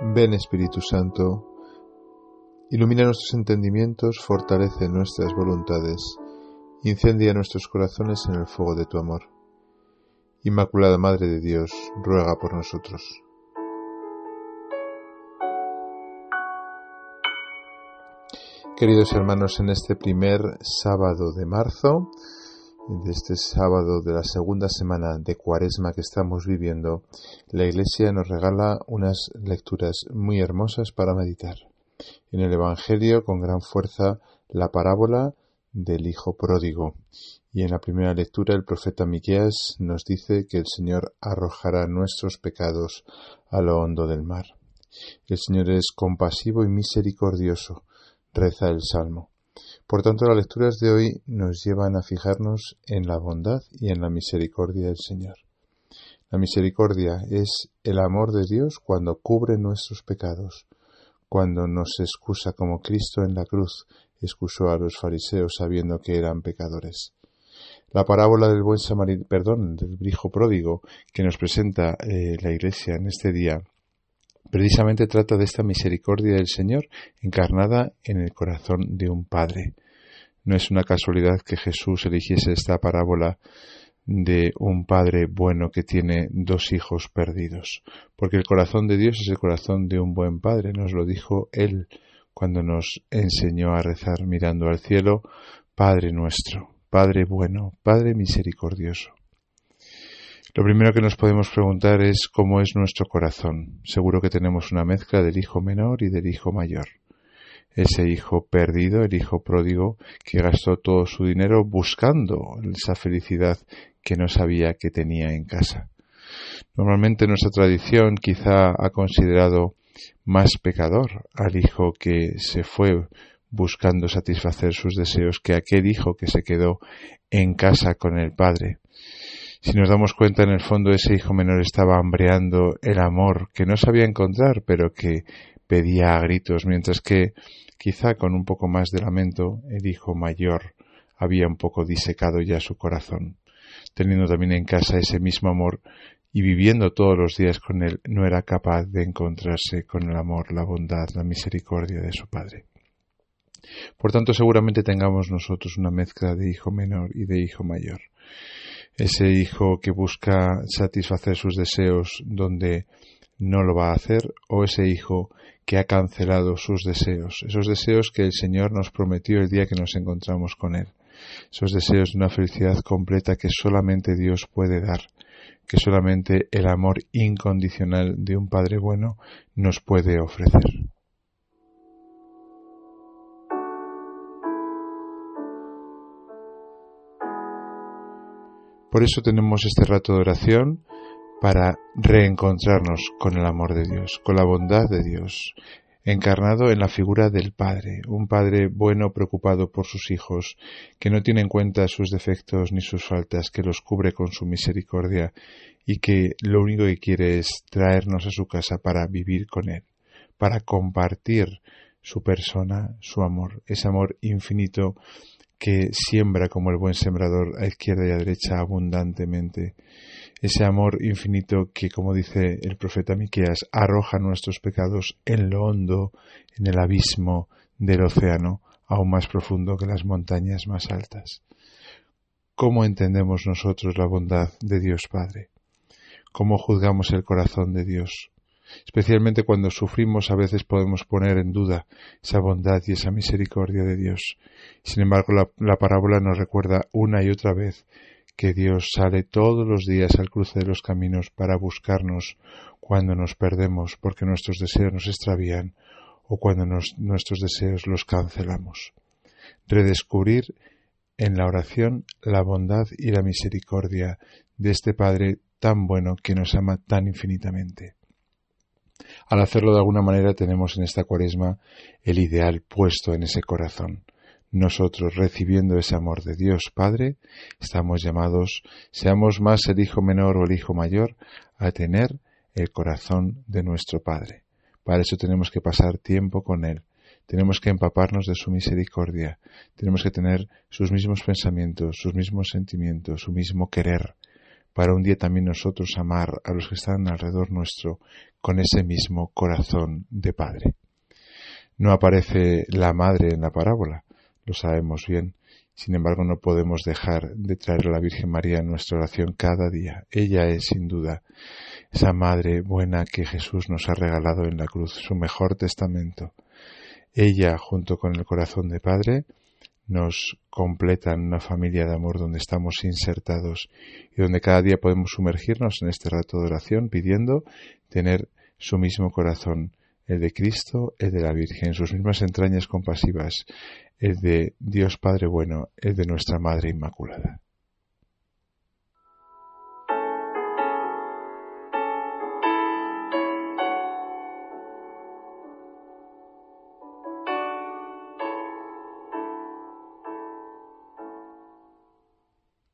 Ven Espíritu Santo, ilumina nuestros entendimientos, fortalece nuestras voluntades, incendia nuestros corazones en el fuego de tu amor. Inmaculada Madre de Dios, ruega por nosotros. Queridos hermanos, en este primer sábado de marzo, de este sábado de la segunda semana de Cuaresma que estamos viviendo, la Iglesia nos regala unas lecturas muy hermosas para meditar. En el Evangelio, con gran fuerza, la parábola del Hijo Pródigo. Y en la primera lectura, el profeta Miqueas nos dice que el Señor arrojará nuestros pecados a lo hondo del mar. El Señor es compasivo y misericordioso, reza el Salmo. Por tanto, las lecturas de hoy nos llevan a fijarnos en la bondad y en la misericordia del Señor. La misericordia es el amor de Dios cuando cubre nuestros pecados, cuando nos excusa como Cristo en la cruz excusó a los fariseos sabiendo que eran pecadores. La parábola del buen samaritano, perdón, del hijo pródigo que nos presenta eh, la Iglesia en este día precisamente trata de esta misericordia del Señor encarnada en el corazón de un Padre. No es una casualidad que Jesús eligiese esta parábola de un padre bueno que tiene dos hijos perdidos, porque el corazón de Dios es el corazón de un buen padre, nos lo dijo Él cuando nos enseñó a rezar mirando al cielo, Padre nuestro, Padre bueno, Padre misericordioso. Lo primero que nos podemos preguntar es cómo es nuestro corazón. Seguro que tenemos una mezcla del hijo menor y del hijo mayor. Ese hijo perdido, el hijo pródigo, que gastó todo su dinero buscando esa felicidad que no sabía que tenía en casa. Normalmente nuestra tradición quizá ha considerado más pecador al hijo que se fue buscando satisfacer sus deseos que aquel hijo que se quedó en casa con el padre. Si nos damos cuenta, en el fondo ese hijo menor estaba hambreando el amor que no sabía encontrar, pero que pedía a gritos, mientras que, quizá con un poco más de lamento, el hijo mayor había un poco disecado ya su corazón. Teniendo también en casa ese mismo amor y viviendo todos los días con él, no era capaz de encontrarse con el amor, la bondad, la misericordia de su padre. Por tanto, seguramente tengamos nosotros una mezcla de hijo menor y de hijo mayor ese hijo que busca satisfacer sus deseos donde no lo va a hacer, o ese hijo que ha cancelado sus deseos, esos deseos que el Señor nos prometió el día que nos encontramos con Él, esos deseos de una felicidad completa que solamente Dios puede dar, que solamente el amor incondicional de un Padre bueno nos puede ofrecer. Por eso tenemos este rato de oración para reencontrarnos con el amor de Dios, con la bondad de Dios, encarnado en la figura del Padre, un Padre bueno preocupado por sus hijos, que no tiene en cuenta sus defectos ni sus faltas, que los cubre con su misericordia y que lo único que quiere es traernos a su casa para vivir con Él, para compartir su persona, su amor, ese amor infinito que siembra como el buen sembrador a izquierda y a derecha abundantemente. Ese amor infinito que, como dice el profeta Miqueas, arroja nuestros pecados en lo hondo, en el abismo del océano, aún más profundo que las montañas más altas. ¿Cómo entendemos nosotros la bondad de Dios Padre? ¿Cómo juzgamos el corazón de Dios? Especialmente cuando sufrimos a veces podemos poner en duda esa bondad y esa misericordia de Dios. Sin embargo, la, parábola nos recuerda una y otra vez que Dios sale todos los días al cruce de los caminos para buscarnos cuando nos perdemos porque nuestros deseos nos extravían o cuando nuestros deseos los cancelamos. Redescubrir en la oración la bondad y la misericordia de este Padre tan bueno que nos ama tan infinitamente. Al hacerlo de alguna manera tenemos en esta cuaresma el ideal puesto en ese corazón. Nosotros, recibiendo ese amor de Dios Padre, estamos llamados, seamos más el hijo menor o el hijo mayor, a tener el corazón de nuestro Padre. Para eso tenemos que pasar tiempo con Él, tenemos que empaparnos de su misericordia, tenemos que tener sus mismos pensamientos, sus mismos sentimientos, su mismo querer, para un día también nosotros amar a los que están alrededor nuestro con ese mismo corazón de Padre. No aparece la Madre en la parábola, lo sabemos bien, sin embargo, no podemos dejar de traer a la Virgen María en nuestra oración cada día. Ella es, sin duda, esa Madre buena que Jesús nos ha regalado en la cruz, su mejor testamento. Ella, junto con el corazón de Padre, nos completan una familia de amor donde estamos insertados y donde cada día podemos sumergirnos en este rato de oración pidiendo tener su mismo corazón, el de Cristo, el de la Virgen, sus mismas entrañas compasivas, el de Dios Padre bueno, el de nuestra Madre Inmaculada.